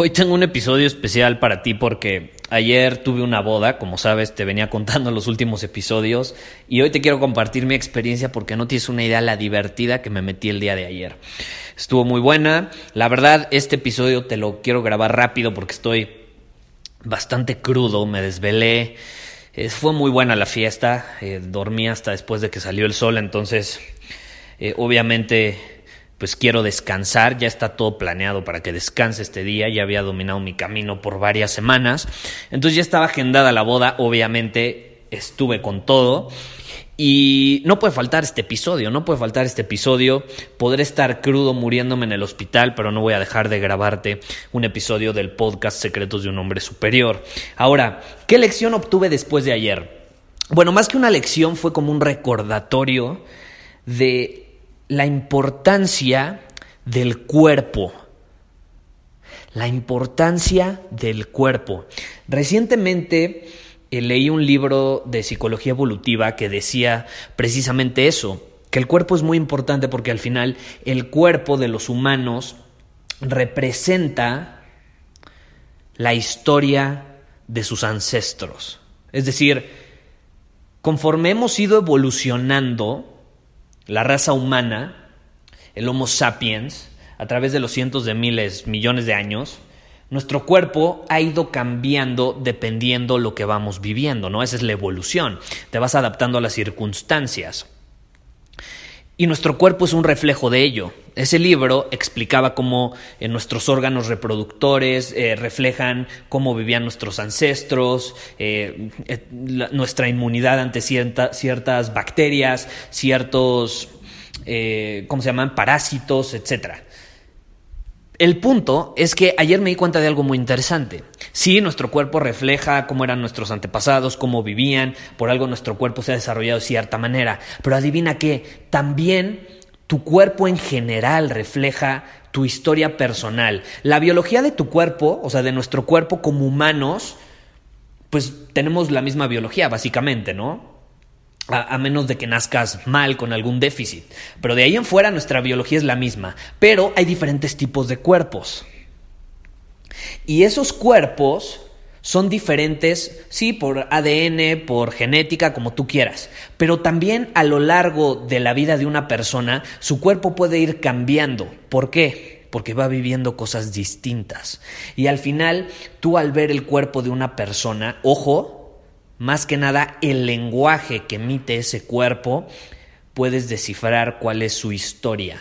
Hoy tengo un episodio especial para ti porque ayer tuve una boda, como sabes, te venía contando los últimos episodios y hoy te quiero compartir mi experiencia porque no tienes una idea la divertida que me metí el día de ayer. Estuvo muy buena, la verdad este episodio te lo quiero grabar rápido porque estoy bastante crudo, me desvelé, fue muy buena la fiesta, eh, dormí hasta después de que salió el sol, entonces eh, obviamente pues quiero descansar, ya está todo planeado para que descanse este día, ya había dominado mi camino por varias semanas, entonces ya estaba agendada la boda, obviamente estuve con todo y no puede faltar este episodio, no puede faltar este episodio, podré estar crudo muriéndome en el hospital, pero no voy a dejar de grabarte un episodio del podcast Secretos de un Hombre Superior. Ahora, ¿qué lección obtuve después de ayer? Bueno, más que una lección fue como un recordatorio de la importancia del cuerpo. La importancia del cuerpo. Recientemente eh, leí un libro de psicología evolutiva que decía precisamente eso, que el cuerpo es muy importante porque al final el cuerpo de los humanos representa la historia de sus ancestros. Es decir, conforme hemos ido evolucionando, la raza humana, el Homo sapiens, a través de los cientos de miles, millones de años, nuestro cuerpo ha ido cambiando dependiendo lo que vamos viviendo, ¿no? Esa es la evolución. Te vas adaptando a las circunstancias. Y nuestro cuerpo es un reflejo de ello. Ese libro explicaba cómo eh, nuestros órganos reproductores eh, reflejan cómo vivían nuestros ancestros, eh, nuestra inmunidad ante ciertas bacterias, ciertos, ¿cómo se llaman?, parásitos, etcétera. El punto es que ayer me di cuenta de algo muy interesante. Sí, nuestro cuerpo refleja cómo eran nuestros antepasados, cómo vivían, por algo nuestro cuerpo se ha desarrollado de cierta manera, pero adivina qué, también tu cuerpo en general refleja tu historia personal. La biología de tu cuerpo, o sea, de nuestro cuerpo como humanos, pues tenemos la misma biología, básicamente, ¿no? A, menos de que nazcas mal con algún déficit. Pero de ahí en fuera nuestra biología es la misma. Pero hay diferentes tipos de cuerpos. Y esos cuerpos son diferentes, sí, por ADN, por genética, como tú quieras. Pero también a lo largo de la vida de una persona, su cuerpo puede ir cambiando. ¿Por qué? Porque va viviendo cosas distintas. Y al final, tú al ver el cuerpo de una persona, ojo, más que nada el lenguaje que emite ese cuerpo, puedes descifrar cuál es su historia.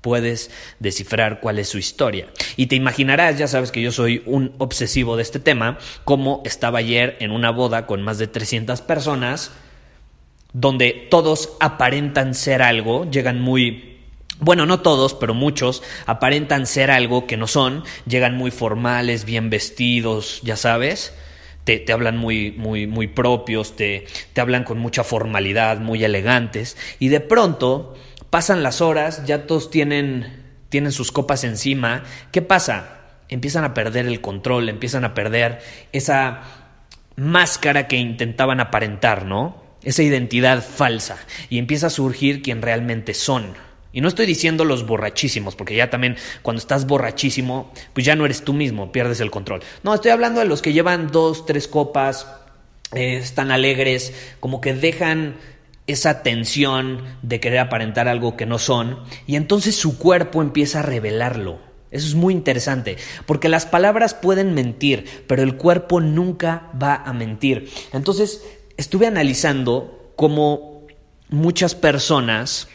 Puedes descifrar cuál es su historia. Y te imaginarás, ya sabes que yo soy un obsesivo de este tema, como estaba ayer en una boda con más de 300 personas, donde todos aparentan ser algo, llegan muy bueno, no todos, pero muchos aparentan ser algo que no son, llegan muy formales, bien vestidos, ya sabes, te, hablan muy, muy, muy propios, te, te hablan con mucha formalidad, muy elegantes, y de pronto pasan las horas, ya todos tienen, tienen sus copas encima. ¿Qué pasa? Empiezan a perder el control, empiezan a perder esa máscara que intentaban aparentar, ¿no? Esa identidad falsa. Y empieza a surgir quien realmente son. Y no estoy diciendo los borrachísimos, porque ya también cuando estás borrachísimo, pues ya no eres tú mismo, pierdes el control. No, estoy hablando de los que llevan dos, tres copas, eh, están alegres, como que dejan esa tensión de querer aparentar algo que no son, y entonces su cuerpo empieza a revelarlo. Eso es muy interesante, porque las palabras pueden mentir, pero el cuerpo nunca va a mentir. Entonces, estuve analizando cómo muchas personas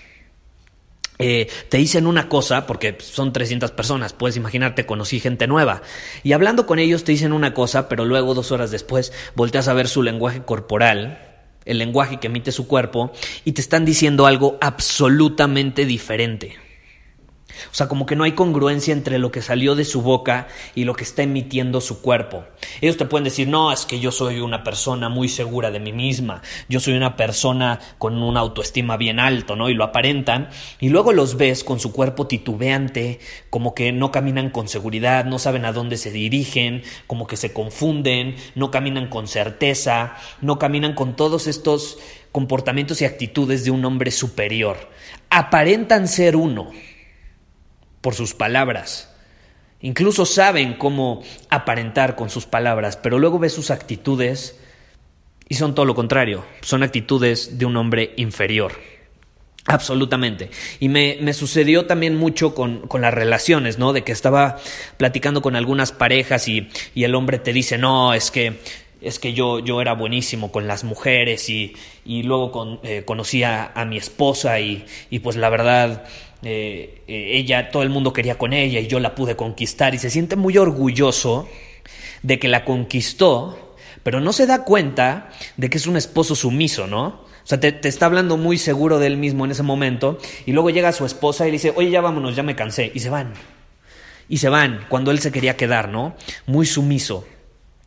eh, te dicen una cosa, porque son 300 personas, puedes imaginarte, conocí gente nueva, y hablando con ellos te dicen una cosa, pero luego dos horas después volteas a ver su lenguaje corporal, el lenguaje que emite su cuerpo, y te están diciendo algo absolutamente diferente. O sea, como que no hay congruencia entre lo que salió de su boca y lo que está emitiendo su cuerpo. Ellos te pueden decir, no, es que yo soy una persona muy segura de mí misma, yo soy una persona con una autoestima bien alto, ¿no? Y lo aparentan, y luego los ves con su cuerpo titubeante, como que no caminan con seguridad, no saben a dónde se dirigen, como que se confunden, no caminan con certeza, no caminan con todos estos comportamientos y actitudes de un hombre superior. Aparentan ser uno por sus palabras. Incluso saben cómo aparentar con sus palabras, pero luego ves sus actitudes y son todo lo contrario, son actitudes de un hombre inferior. Absolutamente. Y me, me sucedió también mucho con, con, las relaciones, ¿no? De que estaba platicando con algunas parejas y, y el hombre te dice, no, es que es que yo, yo era buenísimo con las mujeres y, y luego con, eh, conocí a, mi esposa y, y pues la verdad eh, eh, ella, todo el mundo quería con ella y yo la pude conquistar y se siente muy orgulloso de que la conquistó, pero no se da cuenta de que es un esposo sumiso, ¿no? O sea, te, te, está hablando muy seguro de él mismo en ese momento y luego llega su esposa y le dice, oye, ya vámonos, ya me cansé. Y se van. Y se van cuando él se quería quedar, ¿no? Muy sumiso.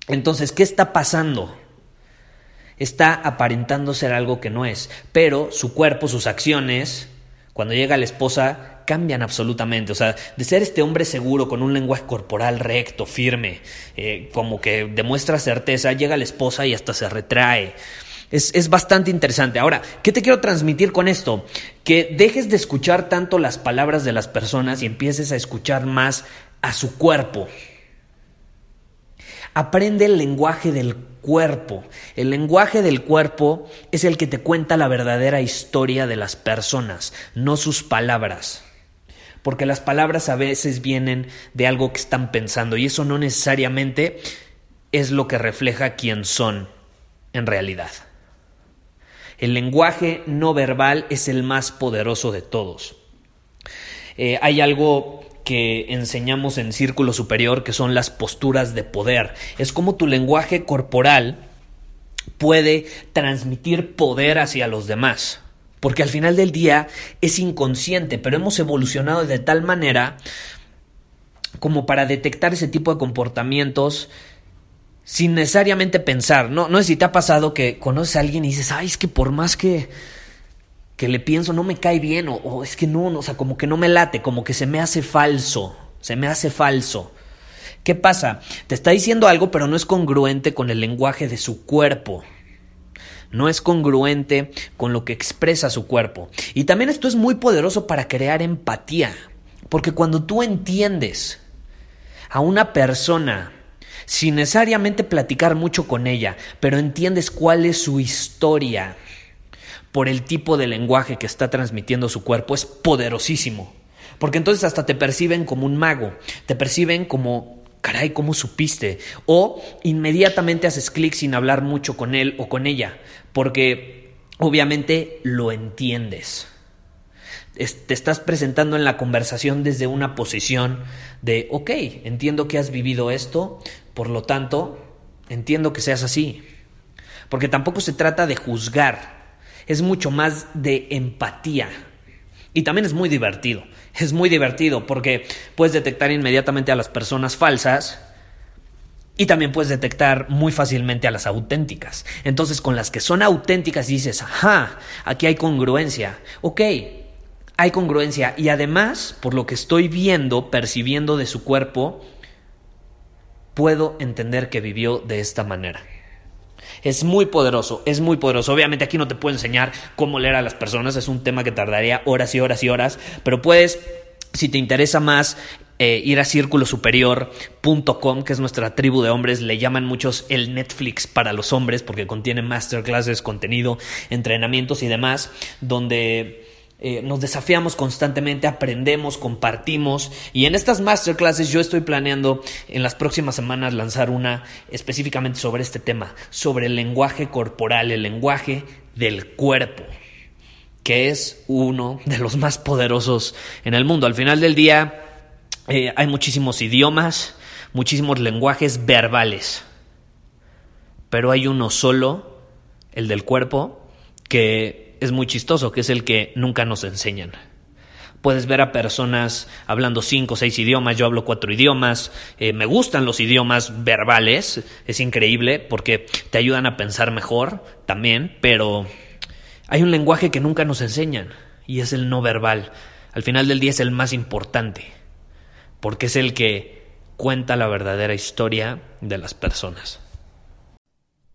Entonces, ¿qué está pasando? Está aparentando ser algo que no es, pero su cuerpo, sus acciones, cuando llega la esposa, cambian absolutamente. O sea, de ser este hombre seguro, con un lenguaje corporal recto, firme, eh, como que demuestra certeza, llega la esposa y hasta se retrae. Es, es, bastante interesante. Ahora, ¿qué te quiero transmitir con esto? Que dejes de escuchar tanto las palabras de las personas y empieces a escuchar más a su cuerpo. Aprende el lenguaje del cuerpo. El lenguaje del cuerpo es el que te cuenta la verdadera historia de las personas, no sus palabras. Porque las palabras a veces vienen de algo que están pensando y eso no necesariamente es lo que refleja quién son en realidad. El lenguaje no verbal es el más poderoso de todos. Eh, hay algo que enseñamos en círculo superior, que son las posturas de poder. Es como tu lenguaje corporal puede transmitir poder hacia los demás. Porque al final del día es inconsciente, pero hemos evolucionado de tal manera como para detectar ese tipo de comportamientos sin necesariamente pensar. No, no sé si te ha pasado que conoces a alguien y dices, ay, es que por más que que le pienso no me cae bien o, es que no, o sea, como que no me late, como que se me hace falso, se me hace falso. ¿Qué pasa? Te está diciendo algo pero no es congruente con el lenguaje de su cuerpo. No es congruente con lo que expresa su cuerpo. Y también esto es muy poderoso para crear empatía. Porque cuando tú entiendes a una persona sin necesariamente platicar mucho con ella, pero entiendes cuál es su historia, por el tipo de lenguaje que está transmitiendo su cuerpo es poderosísimo. Porque entonces hasta te perciben como un mago, te perciben como, caray, ¿cómo supiste? O inmediatamente haces clic sin hablar mucho con él o con ella, porque obviamente lo entiendes. te estás presentando en la conversación desde una posición de, ok, entiendo que has vivido esto, por lo tanto, entiendo que seas así. Porque tampoco se trata de juzgar, es mucho más de empatía. Y también es muy divertido. Es muy divertido porque puedes detectar inmediatamente a las personas falsas y también puedes detectar muy fácilmente a las auténticas. Entonces, con las que son auténticas dices, ajá, aquí hay congruencia. Ok, hay congruencia. Y además, por lo que estoy viendo, percibiendo de su cuerpo, puedo entender que vivió de esta manera. Es muy poderoso, es muy poderoso. Obviamente aquí no te puedo enseñar cómo leer a las personas, es un tema que tardaría horas y horas y horas, pero puedes, si te interesa más, eh, ir a círculosuperior.com, que es nuestra tribu de hombres, le llaman muchos el Netflix para los hombres, porque contiene masterclasses, contenido, entrenamientos y demás, donde eh, nos desafiamos constantemente, aprendemos, compartimos y en estas masterclasses yo estoy planeando en las próximas semanas lanzar una específicamente sobre este tema, sobre el lenguaje corporal, el lenguaje del cuerpo que es uno de los más poderosos en el mundo. Al final del día eh, hay muchísimos idiomas, muchísimos lenguajes verbales, pero hay uno solo, el del cuerpo, que es muy chistoso, que es el que nunca nos enseñan. Puedes ver a personas hablando cinco o seis idiomas, yo hablo cuatro idiomas, eh, me gustan los idiomas verbales, es increíble porque te ayudan a pensar mejor también, pero hay un lenguaje que nunca nos enseñan y es el no verbal. Al final del día es el más importante, porque es el que cuenta la verdadera historia de las personas.